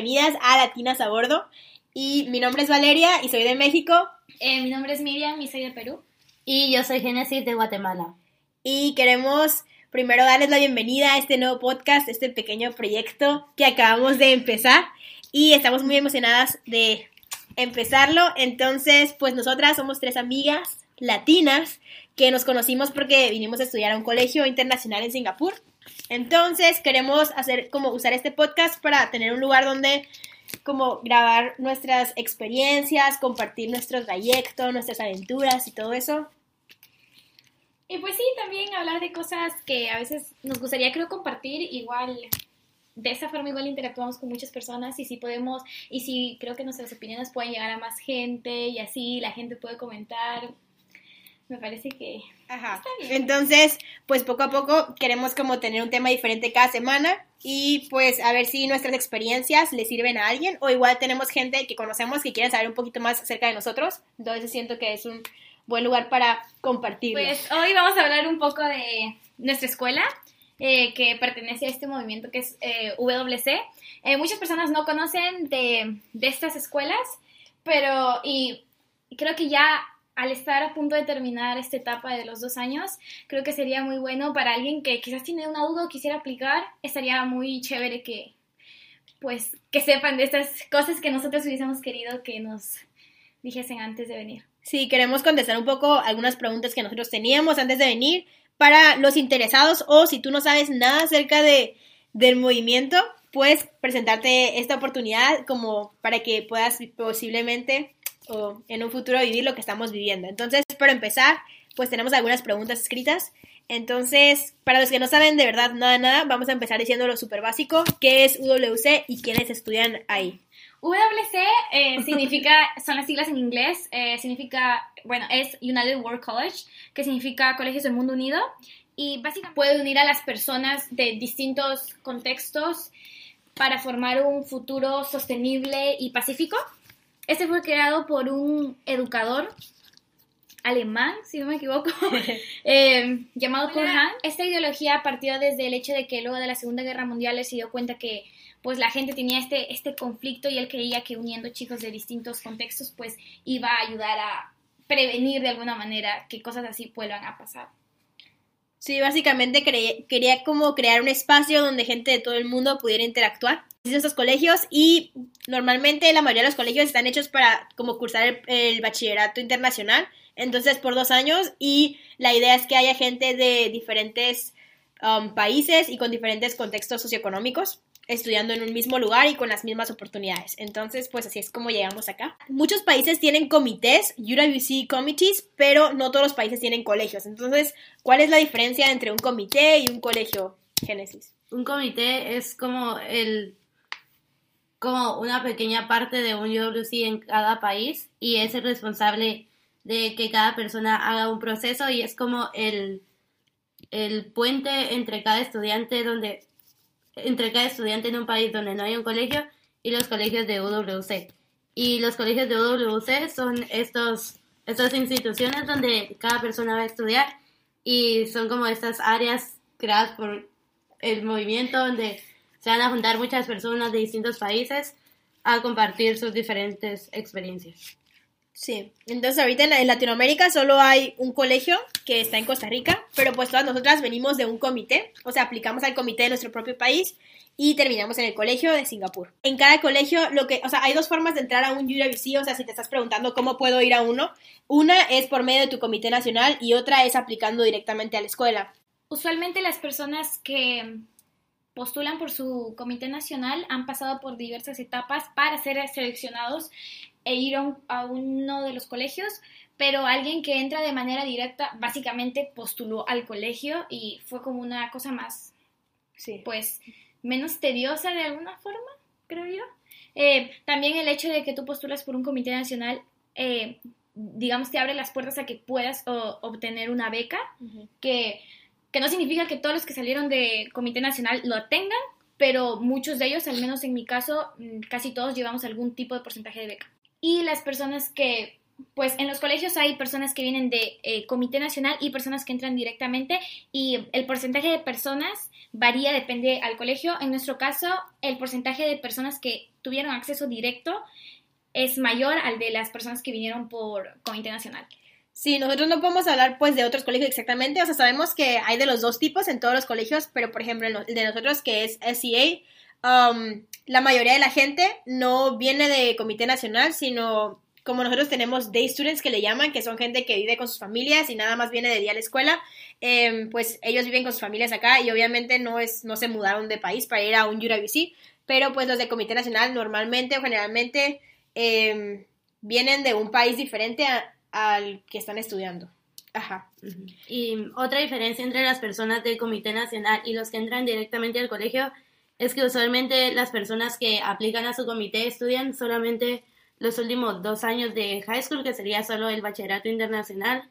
bienvenidas a Latinas a Bordo. Y mi nombre es Valeria y soy de México. Eh, mi nombre es Miriam y soy de Perú. Y yo soy Génesis de Guatemala. Y queremos primero darles la bienvenida a este nuevo podcast, este pequeño proyecto que acabamos de empezar. Y estamos muy emocionadas de empezarlo. Entonces, pues nosotras somos tres amigas latinas que nos conocimos porque vinimos a estudiar a un colegio internacional en Singapur. Entonces, queremos hacer como usar este podcast para tener un lugar donde como grabar nuestras experiencias, compartir nuestro trayecto, nuestras aventuras y todo eso. Y pues sí, también hablar de cosas que a veces nos gustaría creo compartir, igual de esa forma igual interactuamos con muchas personas y si podemos, y si creo que nuestras opiniones pueden llegar a más gente y así la gente puede comentar, me parece que Ajá. Entonces, pues poco a poco queremos como tener un tema diferente cada semana y pues a ver si nuestras experiencias le sirven a alguien o igual tenemos gente que conocemos que quiere saber un poquito más acerca de nosotros, entonces siento que es un buen lugar para compartir. Pues hoy vamos a hablar un poco de nuestra escuela. Eh, que pertenece a este movimiento que es eh, WC. Eh, muchas personas no conocen de, de estas escuelas, pero y creo que ya al estar a punto de terminar esta etapa de los dos años, creo que sería muy bueno para alguien que quizás tiene una duda o quisiera aplicar, estaría muy chévere que, pues, que sepan de estas cosas que nosotros hubiésemos querido que nos dijesen antes de venir. Sí, queremos contestar un poco algunas preguntas que nosotros teníamos antes de venir para los interesados o si tú no sabes nada acerca de, del movimiento, puedes presentarte esta oportunidad como para que puedas posiblemente o en un futuro vivir lo que estamos viviendo. Entonces, para empezar, pues tenemos algunas preguntas escritas. Entonces, para los que no saben de verdad nada, nada, vamos a empezar diciendo lo súper básico, qué es UWC y quiénes estudian ahí. UWC eh, significa, son las siglas en inglés, eh, significa, bueno, es United World College, que significa Colegios del Mundo Unido, y básicamente puede unir a las personas de distintos contextos para formar un futuro sostenible y pacífico. Este fue creado por un educador alemán, si no me equivoco, eh, llamado Kurt Hahn. Esta ideología partió desde el hecho de que luego de la Segunda Guerra Mundial él se dio cuenta que pues la gente tenía este, este conflicto y él creía que uniendo chicos de distintos contextos pues iba a ayudar a prevenir de alguna manera que cosas así vuelvan a pasar. Sí, básicamente quería como crear un espacio donde gente de todo el mundo pudiera interactuar estos colegios y normalmente la mayoría de los colegios están hechos para como cursar el, bachillerato internacional, entonces por dos años y la idea es que haya gente de diferentes um, países y con diferentes contextos socioeconómicos estudiando en un mismo lugar y con las mismas oportunidades. Entonces, pues así es como llegamos acá. Muchos países tienen comités, UWC committees, pero no todos los países tienen colegios. Entonces, ¿cuál es la diferencia entre un comité y un colegio, Génesis? Un comité es como el como una pequeña parte de un UWC en cada país y es el responsable de que cada persona haga un proceso y es como el, el puente entre cada estudiante donde entre cada estudiante en un país donde no hay un colegio y los colegios de UWC. Y los colegios de UWC son estos, estas instituciones donde cada persona va a estudiar y son como estas áreas creadas por el movimiento donde se van a juntar muchas personas de distintos países a compartir sus diferentes experiencias. Sí, entonces ahorita en Latinoamérica solo hay un colegio que está en Costa Rica, pero pues todas nosotras venimos de un comité, o sea, aplicamos al comité de nuestro propio país y terminamos en el colegio de Singapur. En cada colegio, lo que, o sea, hay dos formas de entrar a un UWC, o sea, si te estás preguntando cómo puedo ir a uno, una es por medio de tu comité nacional y otra es aplicando directamente a la escuela. Usualmente las personas que postulan por su comité nacional han pasado por diversas etapas para ser seleccionados e ir a, uno de los colegios, pero alguien que entra de manera directa básicamente postuló al colegio y fue como una cosa más, sí. pues, menos tediosa de alguna forma, creo yo. Eh, también el hecho de que tú postulas por un comité nacional, eh, digamos, te abre las puertas a que puedas obtener una beca, que que no significa que todos los que salieron de Comité Nacional lo tengan, pero muchos de ellos, al menos en mi caso, mm, casi todos llevamos algún tipo de porcentaje de beca. Y las personas que pues en los colegios hay personas que vienen de eh, Comité Nacional y personas que entran directamente y el porcentaje de personas varía, depende al colegio. En nuestro caso, el porcentaje de personas que tuvieron acceso directo es mayor al de las personas que vinieron por Comité Nacional. Sí, nosotros no podemos hablar pues de otros colegios exactamente, o sea, sabemos que hay de los dos tipos en todos los colegios, pero por ejemplo el de nosotros que es SEA, um, la mayoría de la gente no viene de Comité Nacional, sino como nosotros tenemos day students que le llaman, que son gente que vive con sus familias y nada más viene de día a la escuela, em, pues ellos viven con sus familias acá y obviamente no, es, no se mudaron de país para ir a un UWC, pero pues los de Comité Nacional normalmente o generalmente em, vienen de un país diferente al que están estudiando. Ajá. Y otra diferencia entre las personas del Comité Nacional y los que entran directamente al colegio es que usualmente las personas que aplican a su comité estudian solamente los últimos dos años de high school, que sería solo el bachillerato internacional,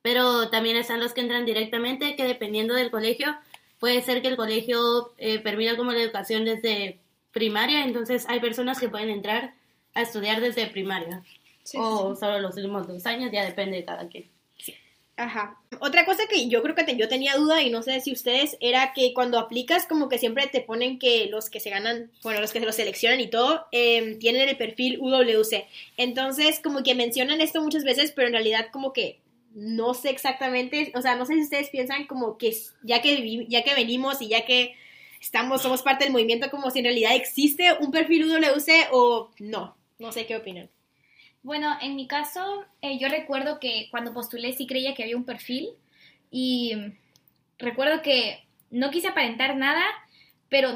pero también están los que entran directamente, que dependiendo del colegio, puede ser que el colegio eh, permita como la educación desde primaria, entonces hay personas que pueden entrar a estudiar desde primaria, o solo los últimos dos años, ya depende de cada quien. Ajá. Otra cosa que yo creo que yo tenía duda y no sé si ustedes era que cuando aplicas como que siempre te ponen que los que se ganan, bueno, los que se los seleccionan y todo, em, tienen el perfil UWC. Entonces como que mencionan esto muchas veces, pero en realidad como que no sé exactamente, o sea, no sé si ustedes piensan como que ya que, ya que venimos y ya que estamos, somos parte del movimiento, como si en realidad existe un perfil UWC o no. No sé qué opinan. Bueno, en mi caso, eh, yo recuerdo que cuando postulé sí creía que había un perfil y recuerdo que no quise aparentar nada, pero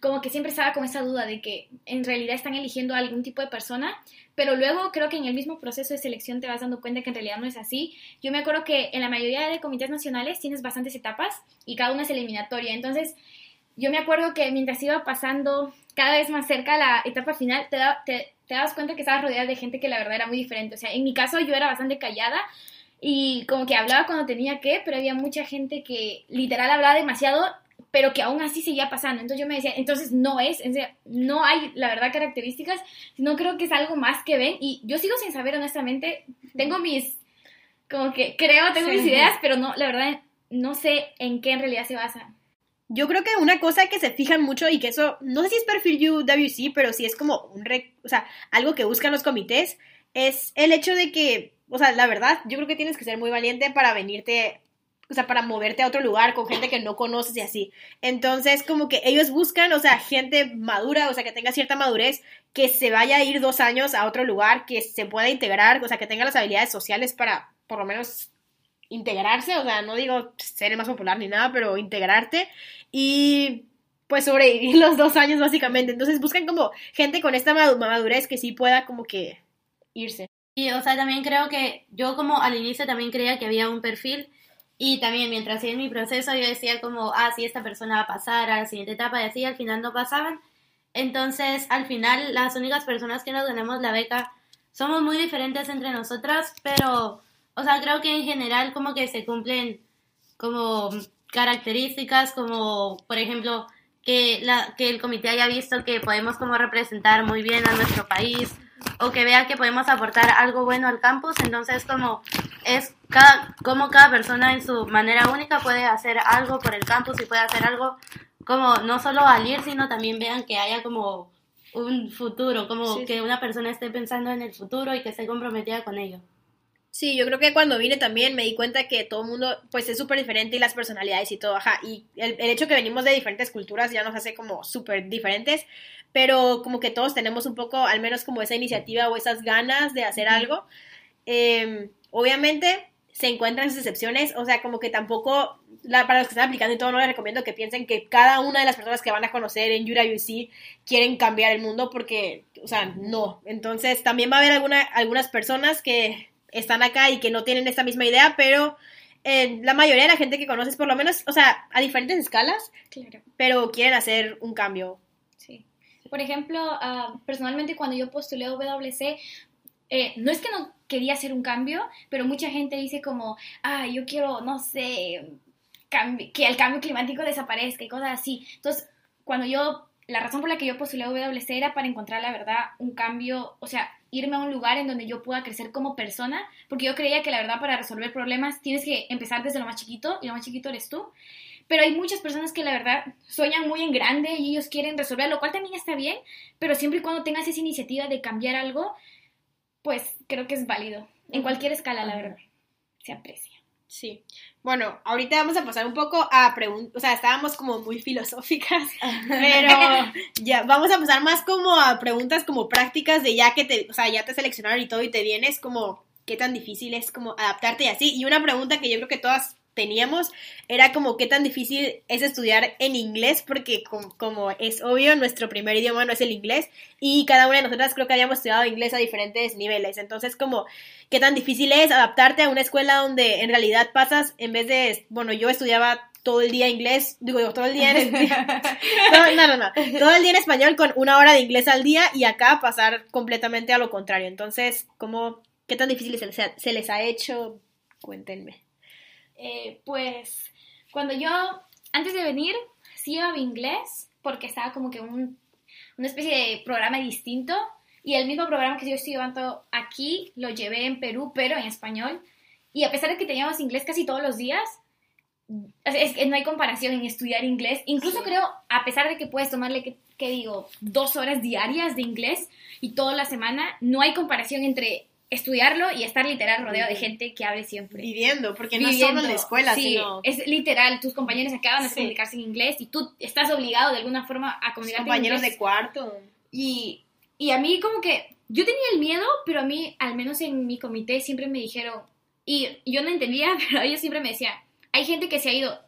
como que siempre estaba con esa duda de que en realidad están eligiendo a algún tipo de persona, pero luego creo que en el mismo proceso de selección te vas dando cuenta que en realidad no es así. Yo me acuerdo que en la mayoría de comités nacionales tienes bastantes etapas y cada una es eliminatoria, entonces yo me acuerdo que mientras iba pasando cada vez más cerca la etapa final, te, te, te das cuenta que estabas rodeada de gente que la verdad era muy diferente. O sea, en mi caso yo era bastante callada y como que hablaba cuando tenía que, pero había mucha gente que literal hablaba demasiado, pero que aún así seguía pasando. Entonces yo me decía, entonces no es, no hay la verdad características, no creo que es algo más que ven. Y yo sigo sin saber honestamente, tengo mis, como que creo, tengo mis ideas, pero no, la verdad no sé en qué en realidad se basa. Yo creo que una cosa que se fijan mucho y que eso, no sé si es perfil UWC, pero sí es como un, o sea, algo que buscan los comités, es el hecho de que, o sea, la verdad, yo creo que tienes que ser muy valiente para venirte, o sea, para moverte a otro lugar con gente que no conoces y así. Entonces, como que ellos buscan, o sea, gente madura, o sea, que tenga cierta madurez, que se vaya a ir dos años a otro lugar, que se pueda integrar, o sea, que tenga las habilidades sociales para, por lo menos, integrarse, o sea, no digo ser el más popular ni nada, pero integrarte y pues sobrevivir los dos años básicamente. Entonces buscan como gente con esta madurez que sí pueda como que irse. Y o sea, también creo que yo como al inicio también creía que había un perfil y también mientras hacía mi proceso yo decía como, ah, sí, esta persona va a pasar a la siguiente etapa y así, al final no pasaban. Entonces, al final, las únicas personas que nos ganamos la beca somos muy diferentes entre nosotras, pero, o sea, creo que en general como que se cumplen como características como, por ejemplo, que, la, que el comité haya visto que podemos como representar muy bien a nuestro país o que vea que podemos aportar algo bueno al campus, entonces como es cada, como cada persona en su manera única puede hacer algo por el campus y puede hacer algo como no solo al ir, sino también vean que haya como un futuro, como que una persona esté pensando en el futuro y que esté comprometida con ello. Sí, yo creo que cuando vine también me di cuenta que todo el mundo pues es súper diferente y las personalidades y todo, ajá, y el, hecho que venimos de diferentes culturas ya nos hace como súper diferentes, pero como que todos tenemos un poco, al menos como esa iniciativa o esas ganas de hacer algo. Em, obviamente se encuentran sus excepciones, o sea, como que tampoco, la, para los que están aplicando y todo, no les recomiendo que piensen que cada una de las personas que van a conocer en UC quieren cambiar el mundo porque, o sea, no. Entonces, también va a haber alguna, algunas personas que están acá y que no tienen esta misma idea, pero eh, la mayoría de la gente que conoces, por lo menos, o sea, a diferentes escalas, pero quieren hacer un cambio. Sí. Por ejemplo, ah, personalmente cuando yo postulé a WC, eh, no es que no quería hacer un cambio, pero mucha gente dice como, ah, yo quiero, no sé, que el cambio climático desaparezca y cosas así. Entonces, cuando yo, la razón por la que yo postulé a WC era para encontrar, la verdad, un cambio, o sea, irme a un lugar en donde yo pueda crecer como persona, porque yo creía que la verdad para resolver problemas tienes que empezar desde lo más chiquito y lo más chiquito eres tú. Pero hay muchas personas que la verdad sueñan muy en grande y ellos quieren resolver, lo cual también está bien, pero siempre y cuando tengas esa iniciativa de cambiar algo, pues creo que es válido. En cualquier escala, la verdad. Se aprecia. Sí. Bueno, ahorita vamos a pasar un poco a preguntas, o sea, estábamos como muy filosóficas, pero ya vamos a pasar más como a preguntas como prácticas de ya que te, o sea, ya te seleccionaron y todo y te vienes como qué tan difícil es como adaptarte y así. Y una pregunta que yo creo que todas teníamos era como qué tan difícil es estudiar en inglés porque como, es obvio nuestro primer idioma no es el inglés y cada una de nosotras creo que habíamos estudiado inglés a diferentes niveles entonces como qué tan difícil es adaptarte a una escuela donde en realidad pasas en vez de bueno yo estudiaba todo el día inglés, digo, todo el día en no, no, no, todo el día en español con una hora de inglés al día y acá pasar completamente a lo contrario. Entonces, ¿cómo, qué tan difícil se les se les ha hecho? Cuéntenme. Eh, pues cuando yo, antes de venir, sí iba inglés, porque estaba como que un, una especie de programa distinto, y el mismo programa que yo estoy llevando aquí lo llevé en Perú, pero en español, y a pesar de que teníamos inglés casi todos los días, es que no hay comparación en estudiar inglés. Incluso creo, a pesar de que puedes tomarle, que, que, digo, dos horas diarias de inglés y toda la semana, no hay comparación entre estudiarlo y estar literal rodeado de gente que hable siempre. Viviendo, porque no es solo en la escuela, sí, es literal, tus compañeros acaban de comunicarse en inglés y tú estás obligado de alguna forma a comunicarte compañeros en inglés. de cuarto. Y, y a mí como que, yo tenía el miedo, pero a mí, al menos en mi comité, siempre me dijeron, y yo no entendía, pero ellos siempre me decían, hay gente que se ha ido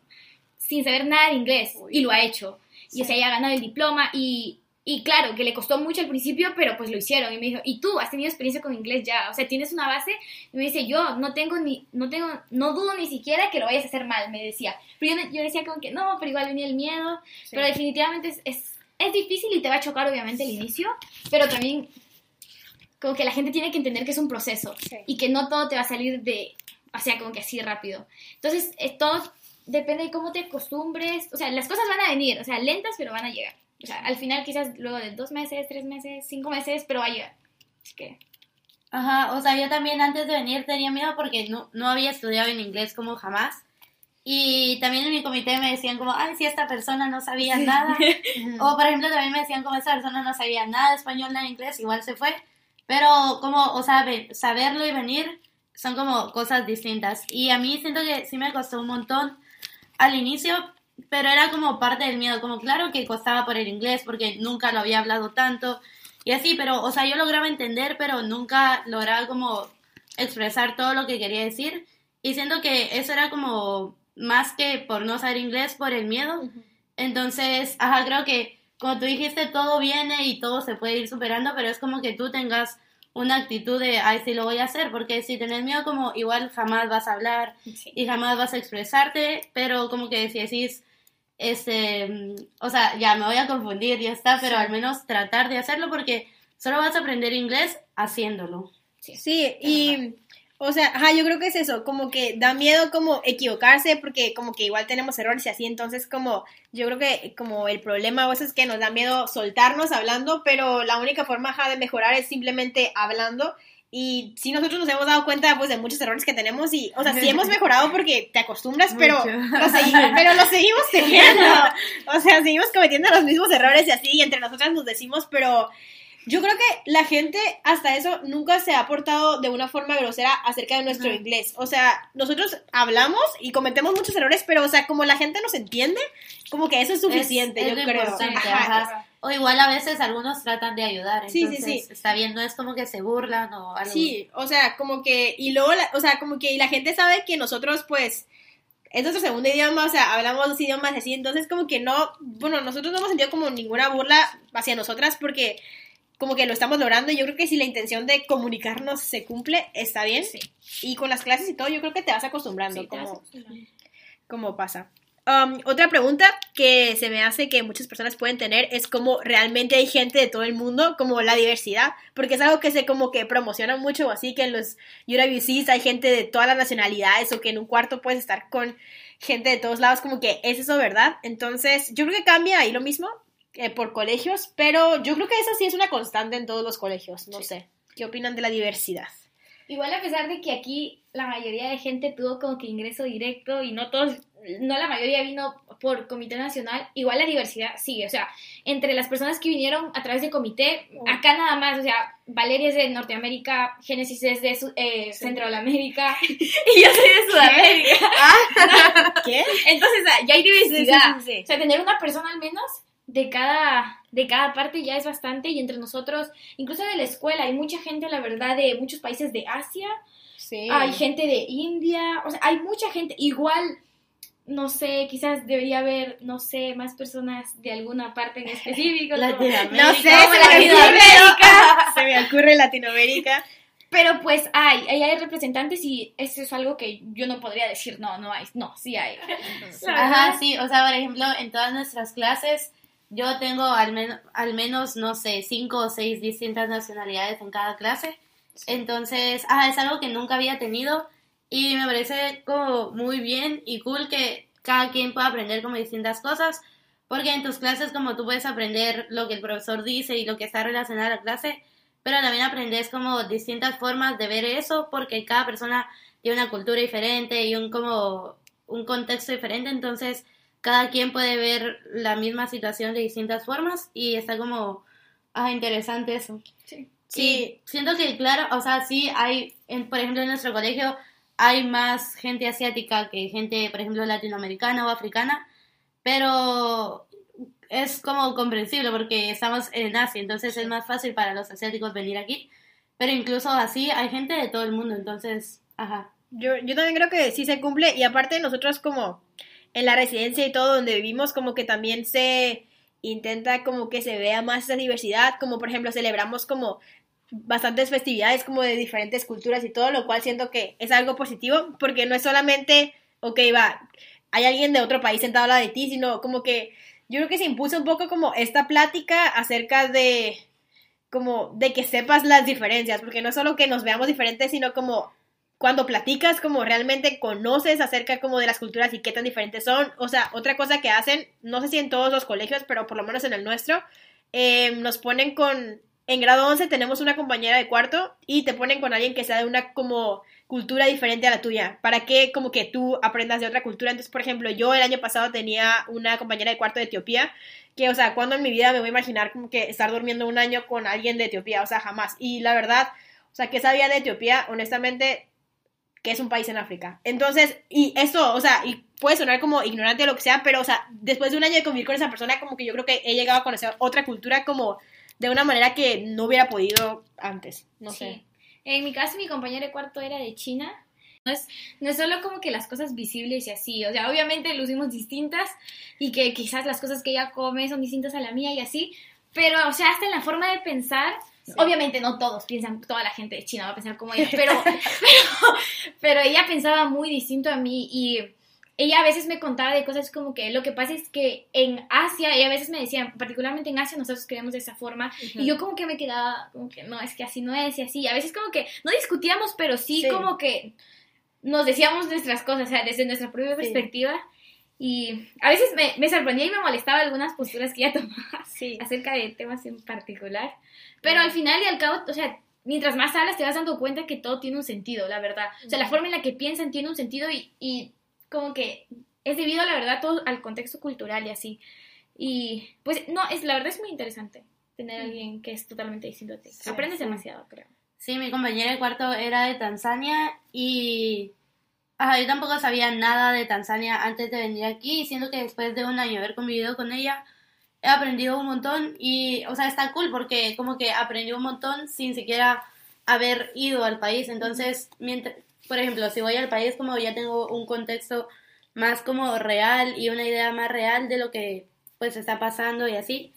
sin saber nada de inglés y lo ha hecho. Y se haya ganado el diploma y, y claro, que le costó mucho al principio, pero pues lo hicieron. Y me dijo, ¿y tú has tenido experiencia con inglés ya? O sea, ¿tienes una base? Y me dice, yo no tengo ni, no tengo, no dudo ni siquiera que lo vayas a hacer mal, me decía. Pero yo, yo decía como que no, pero igual venía el miedo. Pero definitivamente es, es, es, difícil y te va a chocar obviamente el inicio, pero también como que la gente tiene que entender que es un proceso y que no todo te va a salir de, o sea, como que así rápido. Entonces, es, todo depende de cómo te acostumbres. O sea, las cosas van a venir, o sea, lentas, pero van a llegar. O sea, al final quizás luego de dos meses, tres meses, cinco meses, pero vaya. Así que... Ajá, o sea, yo también antes de venir tenía miedo porque no, no había estudiado en inglés como jamás. Y también en mi comité me decían como, ay, si esta persona no sabía nada. o por ejemplo también me decían como esta persona no sabía nada de español, nada de inglés, igual se fue. Pero como, o sea, saberlo y venir son como cosas distintas. Y a mí siento que sí me costó un montón al inicio pero era como parte del miedo, como claro que costaba por el inglés porque nunca lo había hablado tanto y así, pero, o sea, yo lograba entender, pero nunca lograba como expresar todo lo que quería decir y siento que eso era como más que por no saber inglés, por el miedo. Entonces, ajá, creo que como tú dijiste, todo viene y todo se puede ir superando, pero es como que tú tengas una actitud de, ay, sí lo voy a hacer, porque si tenés miedo, como igual jamás vas a hablar y jamás vas a expresarte, pero como que si decís, este, o sea, ya me voy a confundir, ya está, pero al menos tratar de hacerlo porque solo vas a aprender inglés haciéndolo. Sí, y, o sea, ajá, yo creo que es eso, como que da miedo como equivocarse porque como que igual tenemos errores y así, entonces como yo creo que como el problema o eso es que nos da miedo soltarnos hablando, pero la única forma ajá, de mejorar es simplemente hablando y sí, nosotros nos hemos dado cuenta pues, de muchos errores que tenemos y, o sea, sí hemos mejorado porque te acostumbras, pero lo, seguimos, pero lo seguimos teniendo. O sea, seguimos cometiendo los mismos errores y así, y entre nosotras nos decimos, pero yo creo que la gente hasta eso nunca se ha portado de una forma grosera acerca de nuestro inglés. O sea, nosotros hablamos y cometemos muchos errores, pero, o sea, como la gente nos entiende, como que eso es suficiente, yo creo. O igual a veces algunos tratan de ayudar. Sí, sí, sí. Está bien, no es como que se burlan o algo. Sí, o sea, como que, y luego, o sea, como que y la gente sabe que nosotros, pues, es nuestro segundo idioma, o sea, hablamos dos idiomas así, entonces como que no, bueno, nosotros no hemos sentido como ninguna burla hacia nosotras porque como que lo estamos logrando y yo creo que si la intención de comunicarnos se cumple, está bien. Sí. Y con las clases y todo, yo creo que te vas acostumbrando, como, como pasa. Um, otra pregunta que se me hace que muchas personas pueden tener es como realmente hay gente de todo el mundo, como la diversidad, porque es algo que se como que promociona mucho, o así que en los UWCs hay gente de todas las nacionalidades o que en un cuarto puedes estar con gente de todos lados, como que es eso, ¿verdad? Entonces, yo creo que cambia ahí lo mismo eh, por colegios, pero yo creo que eso sí es una constante en todos los colegios, no sé. ¿Qué opinan de la diversidad? Igual a pesar de que aquí la mayoría de gente tuvo como que ingreso directo y no todos, no la mayoría vino por comité nacional, igual la diversidad sigue, o sea, entre las personas que vinieron a través del comité, acá nada más, o sea, Valeria es de Norteamérica, Génesis es de eh, Centroamérica y yo soy de Sudamérica. ¿Qué? Entonces, ya hay diversidad. Sí, sí. O sea, tener una persona al menos de cada, de cada parte ya es bastante y entre nosotros, incluso de la escuela, hay mucha gente, la verdad, de muchos países de Asia, Sí. hay gente de India, o sea, hay mucha gente, igual, no sé, quizás debería haber, no sé, más personas de alguna parte en específico. Latinoamérica. No sé, Como se me Latinoamérica. Se me ocurre Latinoamérica. Pero pues hay, ahí hay representantes y eso es algo que yo no podría decir, no, no hay, no, sí hay. Ajá, sí, o sea, por ejemplo, en todas nuestras clases yo tengo al, men- al menos, no sé, cinco o seis distintas nacionalidades en cada clase. Entonces, ah, es algo que nunca había tenido y me parece como muy bien y cool que cada quien pueda aprender como distintas cosas, porque en tus clases como tú puedes aprender lo que el profesor dice y lo que está relacionado a la clase, pero también aprendes como distintas formas de ver eso, porque cada persona tiene una cultura diferente y un como un contexto diferente, entonces cada quien puede ver la misma situación de distintas formas y está como ah, interesante eso. Sí. Sí, siento que, claro, o sea, sí hay, en, por ejemplo, en nuestro colegio hay más gente asiática que gente, por ejemplo, latinoamericana o africana, pero es como comprensible porque estamos en Asia, entonces es más fácil para los asiáticos venir aquí, pero incluso así hay gente de todo el mundo, entonces, ajá. Yo, yo también creo que sí se cumple y aparte nosotros como en la residencia y todo donde vivimos como que también se intenta como que se vea más esa diversidad, como por ejemplo celebramos como bastantes festividades como de diferentes culturas y todo, lo cual siento que es algo positivo porque no es solamente, ok, va, hay alguien de otro país sentado al lado de ti, sino como que yo creo que se impuso un poco como esta plática acerca de como de que sepas las diferencias, porque no es solo que nos veamos diferentes, sino como cuando platicas, como realmente conoces acerca como de las culturas y qué tan diferentes son. O sea, otra cosa que hacen, no sé si en todos los colegios, pero por lo menos en el nuestro, eh, nos ponen con, en grado 11 tenemos una compañera de cuarto y te ponen con alguien que sea de una como cultura diferente a la tuya, para que como que tú aprendas de otra cultura. Entonces, por ejemplo, yo el año pasado tenía una compañera de cuarto de Etiopía, que, o sea, cuando en mi vida me voy a imaginar como que estar durmiendo un año con alguien de Etiopía, o sea, jamás. Y la verdad, o sea, que sabía de Etiopía, honestamente, que es un país en África. Entonces, y eso, o sea, y puede sonar como ignorante o lo que sea, pero, o sea, después de un año de convivir con esa persona, como que yo creo que he llegado a conocer otra cultura como de una manera que no hubiera podido antes, no Sí. sé. En mi caso, mi compañera de cuarto era de China. No es, no es solo como que las cosas visibles y así, o sea, obviamente lucimos distintas y que quizás las cosas que ella come son distintas a la mía y así, pero, o sea, hasta en la forma de pensar, obviamente no todos piensan, toda la gente de China va a pensar como ella, pero, pero, pero ella pensaba muy distinto a mí y ella a veces me contaba de cosas como que lo que pasa es que en Asia, ella a veces me decía, particularmente en Asia nosotros creemos de esa forma y yo como que me quedaba, como que no, es que así no es y así. A veces como que no discutíamos, pero sí, Sí. como que nos decíamos nuestras cosas, o sea, desde nuestra propia Sí. perspectiva. Y a veces me, me sorprendía y me molestaba algunas posturas que ella tomaba Sí. acerca de temas en particular. Pero al final y al cabo, o sea, mientras más hablas te vas dando cuenta que todo tiene un sentido, la verdad. O sea, la forma en la que piensan tiene un sentido y, y como que es debido, la verdad, todo al contexto cultural y así. Y pues, no, es la verdad es muy interesante tener a alguien que es totalmente distinto a ti. Sí, Aprendes sí. demasiado, creo. Sí, mi compañera de cuarto era de Tanzania y ajá, yo tampoco sabía nada de Tanzania antes de venir aquí y siento que después de un año haber convivido con ella he aprendido un montón y, o sea, está cool porque como que aprendí un montón sin siquiera haber ido al país. Entonces, mientras, por ejemplo, si voy al país como ya tengo un contexto más como real y una idea más real de lo que pues está pasando y así.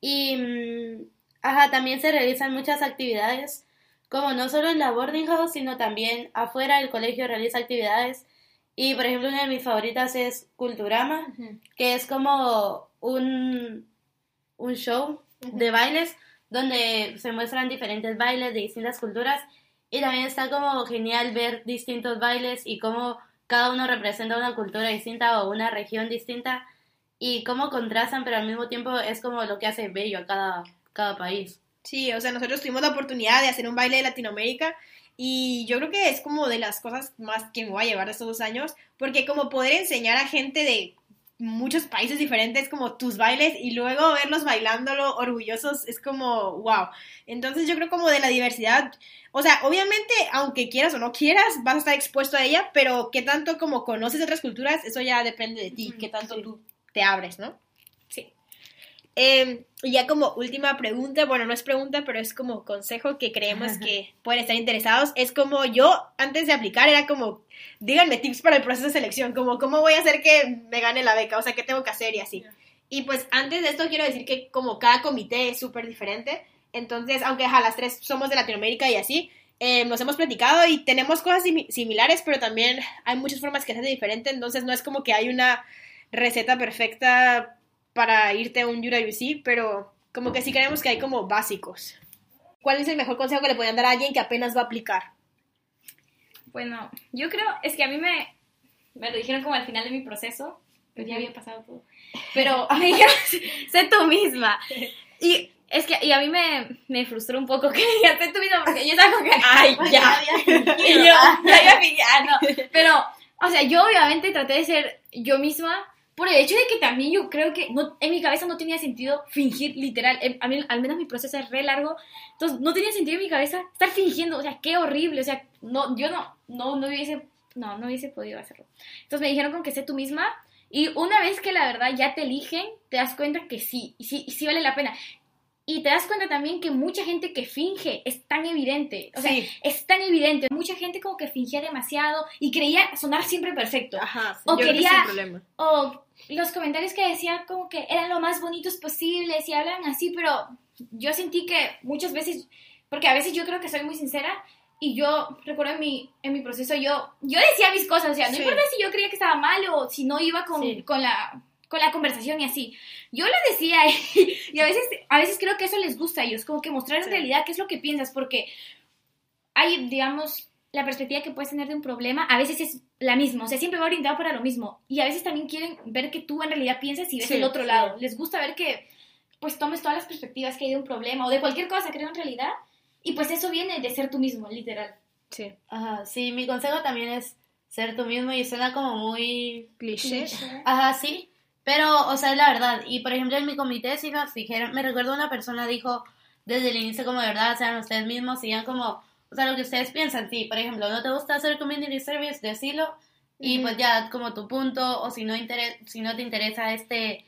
Y, mm, ajá, también se realizan muchas actividades como no solo en la boarding house, sino también afuera del colegio realiza actividades. Y por ejemplo, una de mis favoritas es Culturama, que es como un, un show de bailes donde se muestran diferentes bailes de distintas culturas. Y también está como genial ver distintos bailes y cómo cada uno representa una cultura distinta o una región distinta y cómo contrastan, pero al mismo tiempo es como lo que hace bello a cada, cada país. Sí, o sea, nosotros tuvimos la oportunidad de hacer un baile de Latinoamérica y yo creo que es como de las cosas más que me voy a llevar estos dos años, porque como poder enseñar a gente de muchos países diferentes como tus bailes y luego verlos bailándolo orgullosos es como wow. Entonces yo creo como de la diversidad, o sea, obviamente aunque quieras o no quieras vas a estar expuesto a ella, pero qué tanto como conoces otras culturas, eso ya depende de ti, qué tanto tú te abres, ¿no? Eh, y ya como última pregunta, bueno, no es pregunta, pero es como consejo que creemos que pueden estar interesados. Es como yo, antes de aplicar, era como, díganme tips para el proceso de selección, como cómo voy a hacer que me gane la beca, o sea, qué tengo que hacer y así. Y pues antes de esto quiero decir que como cada comité es súper diferente, entonces, aunque a las tres somos de Latinoamérica y así, eh, nos hemos platicado y tenemos cosas similares, pero también hay muchas formas que se hacen diferente, entonces no es como que hay una receta perfecta para irte a un UWC, pero como que sí creemos que hay como básicos. ¿Cuál es el mejor consejo que le pueden dar a alguien que apenas va a aplicar? Bueno, yo creo, es que a mí me, me lo dijeron como al final de mi proceso, pues ya había pasado todo. Pero me dijeron, sé tú misma. Y es que y a mí me, me frustró un poco que digas sé tú misma, porque yo estaba como que, ay, ya. y yo, ya había ah, no. Pero, o sea, yo obviamente traté de ser yo misma, por el hecho de que también yo creo que no, en mi cabeza no tenía sentido fingir literal. A mí, al menos mi proceso es re largo. Entonces no tenía sentido en mi cabeza estar fingiendo. O sea, qué horrible. O sea, no, yo no, no, no hubiese, no, no hubiese podido hacerlo. Entonces me dijeron con que sé tú misma. Y una vez que la verdad ya te eligen, te das cuenta que sí, y sí, y sí vale la pena. Y te das cuenta también que mucha gente que finge es tan evidente. O sea, es tan evidente. Mucha gente como que fingía demasiado y creía sonar siempre perfecto. Ajá. o quería. O los comentarios que decía como que eran lo más bonitos posibles y hablan así, pero yo sentí que muchas veces. Porque a veces yo creo que soy muy sincera y yo recuerdo en mi, en mi proceso, yo, yo decía mis cosas. O sea, no importa si yo creía que estaba mal o si no iba con, con la con la conversación y así. Yo lo decía y, a veces a veces creo que eso les gusta a ellos, como que mostrar en realidad qué es lo que piensas, porque hay, digamos, la perspectiva que puedes tener de un problema, a veces es la misma, o sea, siempre va orientado para lo mismo. Y a veces también quieren ver que tú en realidad piensas y ves el otro lado. Les gusta ver que, pues, tomes todas las perspectivas que hay de un problema o de cualquier cosa, creo, en realidad. Y pues eso viene de ser tú mismo, literal. Sí. Ajá, sí, mi consejo también es ser tú mismo y suena como muy cliché. Ajá, sí. Pero, o sea, es la verdad. Y por ejemplo, en mi comité, si nos dijeron, me recuerdo una persona dijo desde el inicio, como de verdad, sean ustedes mismos, sigan como, o sea, lo que ustedes piensan. Sí, por ejemplo, no te gusta hacer community service, decilo. Y pues ya, como tu punto, o si no, si no te interesa este,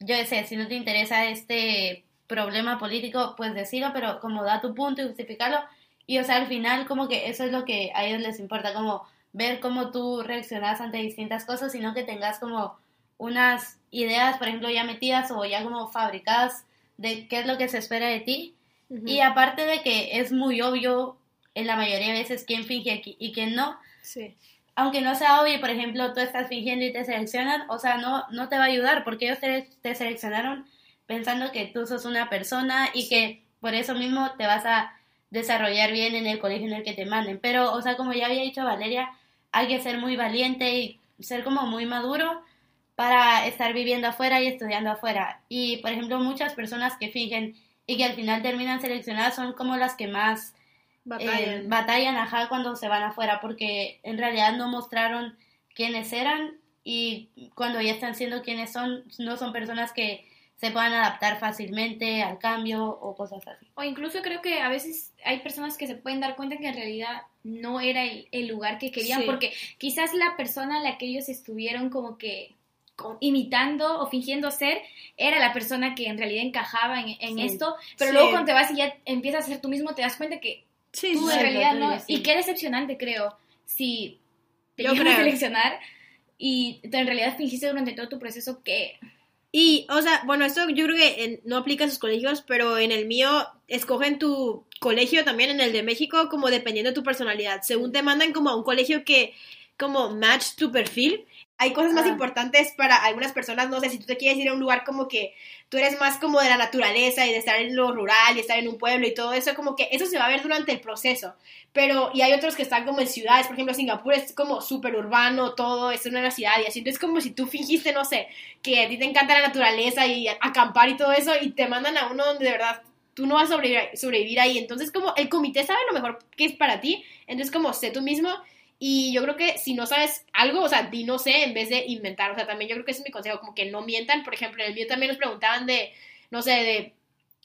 yo sé, si no te interesa este problema político, pues decilo, pero como da tu punto y justificarlo. Y o sea, al final, como que eso es lo que a ellos les importa, como ver cómo tú reaccionas ante distintas cosas, sino que tengas como unas ideas, por ejemplo, ya metidas o ya como fabricadas de qué es lo que se espera de ti. Y aparte de que es muy obvio en la mayoría de veces quién finge y quién no. Sí. Aunque no sea obvio, por ejemplo, tú estás fingiendo y te seleccionan, o sea, no, no te va a ayudar porque ellos te, te seleccionaron pensando que tú sos una persona y que por eso mismo te vas a desarrollar bien en el colegio en el que te manden. Pero, o sea, como ya había dicho Valeria, hay que ser muy valiente y ser como muy maduro para estar viviendo afuera y estudiando afuera. Y, por ejemplo, muchas personas que fingen y que al final terminan seleccionadas son como las que más eh, batallan, ajá, cuando se van afuera, porque en realidad no mostraron quiénes eran y cuando ya están siendo quiénes son, no son personas que se puedan adaptar fácilmente al cambio o cosas así. O incluso creo que a veces hay personas que se pueden dar cuenta que en realidad no era el, lugar que querían, porque quizás la persona a la que ellos estuvieron como que imitando o fingiendo ser, era la persona que en realidad encajaba en, esto, pero luego cuando te vas y ya empiezas a ser tú mismo, te das cuenta que tú en realidad no. Y qué decepcionante, creo, si te Yo a seleccionar y en realidad fingiste durante todo tu proceso que... Y, o sea, bueno, esto yo creo que no aplica a sus colegios, pero en el mío escogen tu colegio también, en el de México, como dependiendo de tu personalidad. Según te mandan como a un colegio que como match tu perfil, hay cosas más importantes para algunas personas, no sé, si tú te quieres ir a un lugar como que tú eres más como de la naturaleza y de estar en lo rural y estar en un pueblo y todo eso, como que eso se va a ver durante el proceso. Pero, y hay otros que están como en ciudades, por ejemplo, Singapur es como súper urbano, todo es una ciudad y así, entonces como si tú fingiste, no sé, que a ti te encanta la naturaleza y acampar y todo eso y te mandan a uno donde de verdad tú no vas a sobrevivir, sobrevivir ahí. Entonces, como el comité sabe lo mejor que es para ti, entonces como sé tú mismo. Y yo creo que si no sabes algo, o sea, di no sé en vez de inventar. O sea, también yo creo que ese es mi consejo, como que no mientan. Por ejemplo, en el mío también nos preguntaban de, no sé, de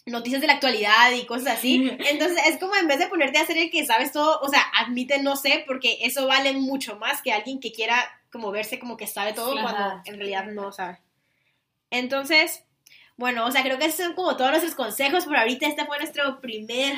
noticias de la actualidad y cosas así. Entonces es como en vez de ponerte a hacer el que sabes todo, o sea, admite no sé, porque eso vale mucho más que alguien que quiera como verse como que sabe todo cuando en realidad no sabe. Entonces, bueno, o sea, creo que esos son como todos nuestros consejos. Por ahorita este fue nuestro primer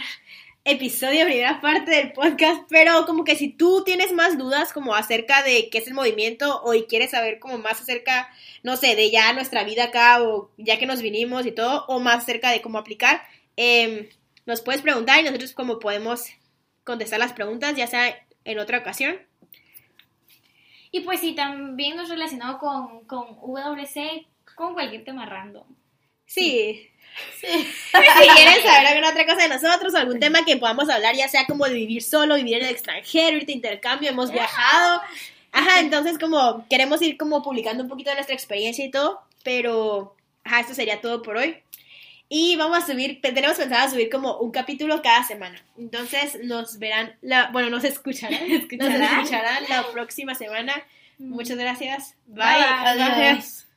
episodio, primera parte del podcast, pero como que si tú tienes más dudas como acerca de qué es el movimiento o y quieres saber como más acerca, no sé, de ya nuestra vida acá o ya que nos vinimos y todo, o más acerca de cómo aplicar, em, nos puedes preguntar y nosotros como podemos contestar las preguntas, ya sea en otra ocasión. Y pues sí, también nos relacionado con, con WC, con cualquier tema random. Sí. si quieren saber alguna otra cosa de nosotros, o algún tema que podamos hablar, ya sea como de vivir solo, vivir en el extranjero, irte de intercambio, hemos viajado. Ajá, entonces como queremos ir como publicando un poquito de nuestra experiencia y todo, pero ajá, esto sería todo por hoy. Y vamos a subir, tenemos pensado subir como un capítulo cada semana. Entonces nos verán, la, bueno, nos escucharán, nos escucharán la próxima semana. Muchas gracias. Bye. Bye. Gracias.